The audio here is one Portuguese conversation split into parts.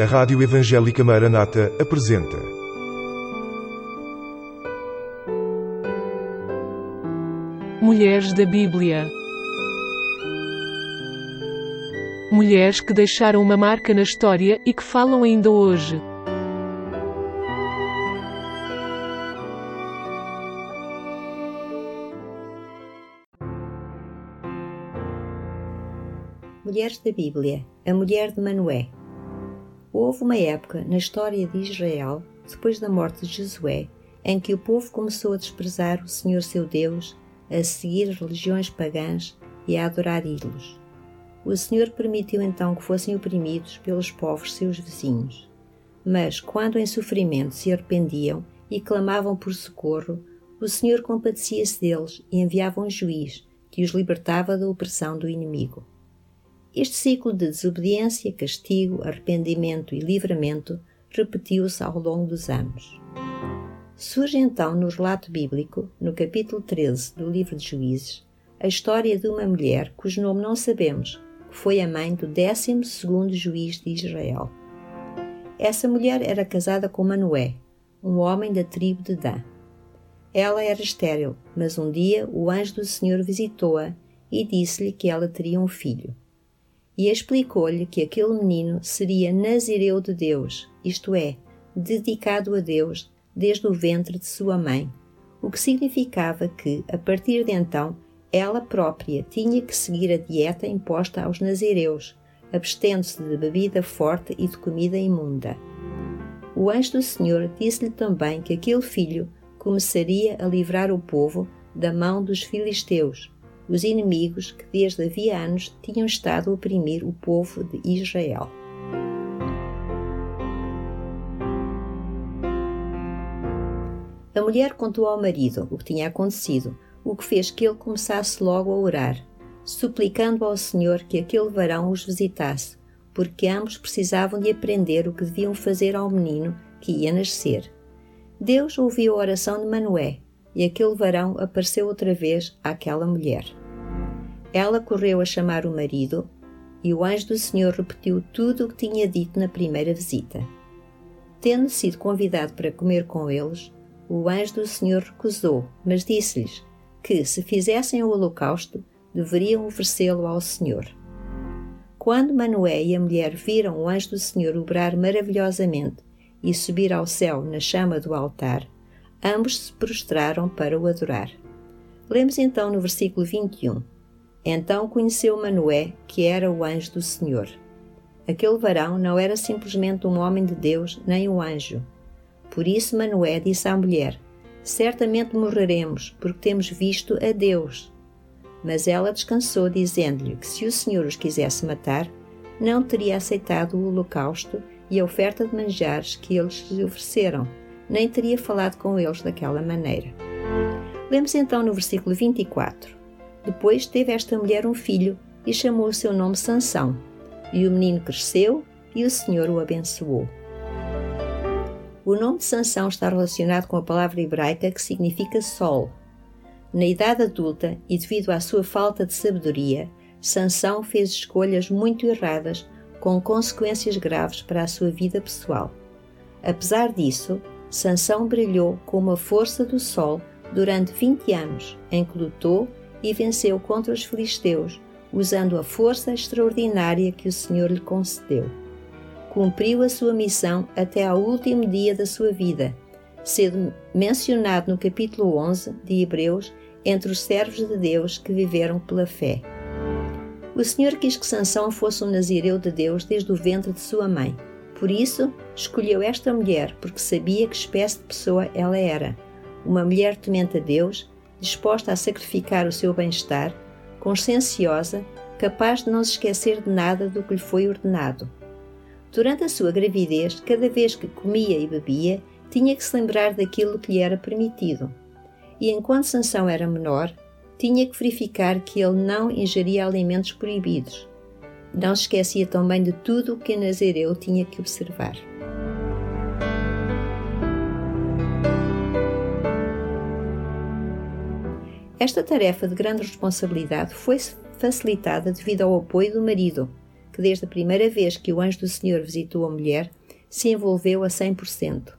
A Rádio Evangélica Maranata apresenta. Mulheres da Bíblia. Mulheres que deixaram uma marca na história e que falam ainda hoje. Mulheres da Bíblia, a mulher de Manoé. Houve uma época na história de Israel, depois da morte de Josué, em que o povo começou a desprezar o Senhor seu Deus, a seguir religiões pagãs e a adorar ídolos. O Senhor permitiu então que fossem oprimidos pelos povos seus vizinhos. Mas, quando em sofrimento se arrependiam e clamavam por socorro, o Senhor compadecia-se deles e enviava um juiz que os libertava da opressão do inimigo. Este ciclo de desobediência, castigo, arrependimento e livramento repetiu-se ao longo dos anos. Surge então no relato bíblico, no capítulo 13 do livro de Juízes, a história de uma mulher cujo nome não sabemos, que foi a mãe do 12 juiz de Israel. Essa mulher era casada com Manoé, um homem da tribo de Dan. Ela era estéril, mas um dia o anjo do Senhor visitou-a e disse-lhe que ela teria um filho e explicou-lhe que aquele menino seria Nazireu de Deus, isto é, dedicado a Deus desde o ventre de sua mãe, o que significava que, a partir de então, ela própria tinha que seguir a dieta imposta aos nazireus, abstendo-se de bebida forte e de comida imunda. O anjo do Senhor disse-lhe também que aquele filho começaria a livrar o povo da mão dos filisteus, os inimigos que desde havia anos tinham estado a oprimir o povo de Israel. A mulher contou ao marido o que tinha acontecido, o que fez que ele começasse logo a orar, suplicando ao Senhor que aquele varão os visitasse, porque ambos precisavam de aprender o que deviam fazer ao menino que ia nascer. Deus ouviu a oração de Manoé, e aquele varão apareceu outra vez àquela mulher. Ela correu a chamar o marido e o anjo do Senhor repetiu tudo o que tinha dito na primeira visita. Tendo sido convidado para comer com eles, o anjo do Senhor recusou, mas disse-lhes que, se fizessem o holocausto, deveriam oferecê-lo ao Senhor. Quando Manoé e a mulher viram o anjo do Senhor obrar maravilhosamente e subir ao céu na chama do altar, ambos se prostraram para o adorar. Lemos então no versículo 21. Então conheceu Manoé, que era o anjo do Senhor. Aquele varão não era simplesmente um homem de Deus, nem um anjo. Por isso Manoé disse à mulher: Certamente morreremos, porque temos visto a Deus. Mas ela descansou, dizendo-lhe que se o Senhor os quisesse matar, não teria aceitado o holocausto e a oferta de manjares que eles lhe ofereceram, nem teria falado com eles daquela maneira. Lemos então no versículo 24. Depois teve esta mulher um filho e chamou o seu nome Sansão. E o menino cresceu e o Senhor o abençoou. O nome de Sansão está relacionado com a palavra hebraica que significa sol. Na idade adulta e devido à sua falta de sabedoria, Sansão fez escolhas muito erradas com consequências graves para a sua vida pessoal. Apesar disso, Sansão brilhou com a força do sol durante 20 anos, em que lutou e venceu contra os filisteus, usando a força extraordinária que o Senhor lhe concedeu. Cumpriu a sua missão até ao último dia da sua vida, sendo mencionado no capítulo 11 de Hebreus entre os servos de Deus que viveram pela fé. O Senhor quis que Sansão fosse um nazireu de Deus desde o ventre de sua mãe. Por isso, escolheu esta mulher, porque sabia que espécie de pessoa ela era. Uma mulher temente a Deus, disposta a sacrificar o seu bem-estar, conscienciosa, capaz de não se esquecer de nada do que lhe foi ordenado. Durante a sua gravidez, cada vez que comia e bebia, tinha que se lembrar daquilo que lhe era permitido. E enquanto Sansão era menor, tinha que verificar que ele não ingeria alimentos proibidos. Não esquecia também de tudo o que a Nazireu tinha que observar. Esta tarefa de grande responsabilidade foi facilitada devido ao apoio do marido, que desde a primeira vez que o anjo do Senhor visitou a mulher, se envolveu a 100%.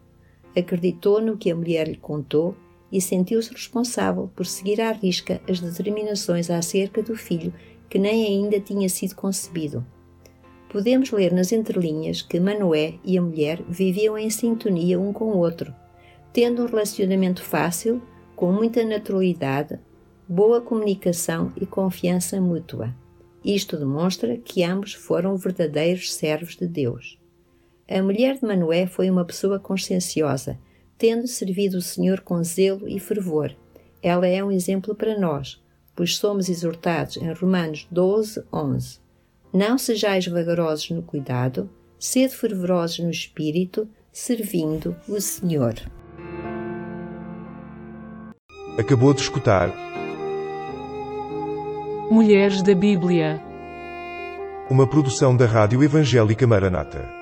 Acreditou no que a mulher lhe contou e sentiu-se responsável por seguir à risca as determinações acerca do filho que nem ainda tinha sido concebido. Podemos ler nas entrelinhas que Manoé e a mulher viviam em sintonia um com o outro, tendo um relacionamento fácil, com muita naturalidade, boa comunicação e confiança mútua. Isto demonstra que ambos foram verdadeiros servos de Deus. A mulher de Manoé foi uma pessoa conscienciosa, tendo servido o Senhor com zelo e fervor. Ela é um exemplo para nós, pois somos exortados em Romanos 12, 11. Não sejais vagarosos no cuidado, sede fervorosos no espírito, servindo o Senhor. Acabou de escutar Mulheres da Bíblia. uma produção da Rádio Evangélica Maranata.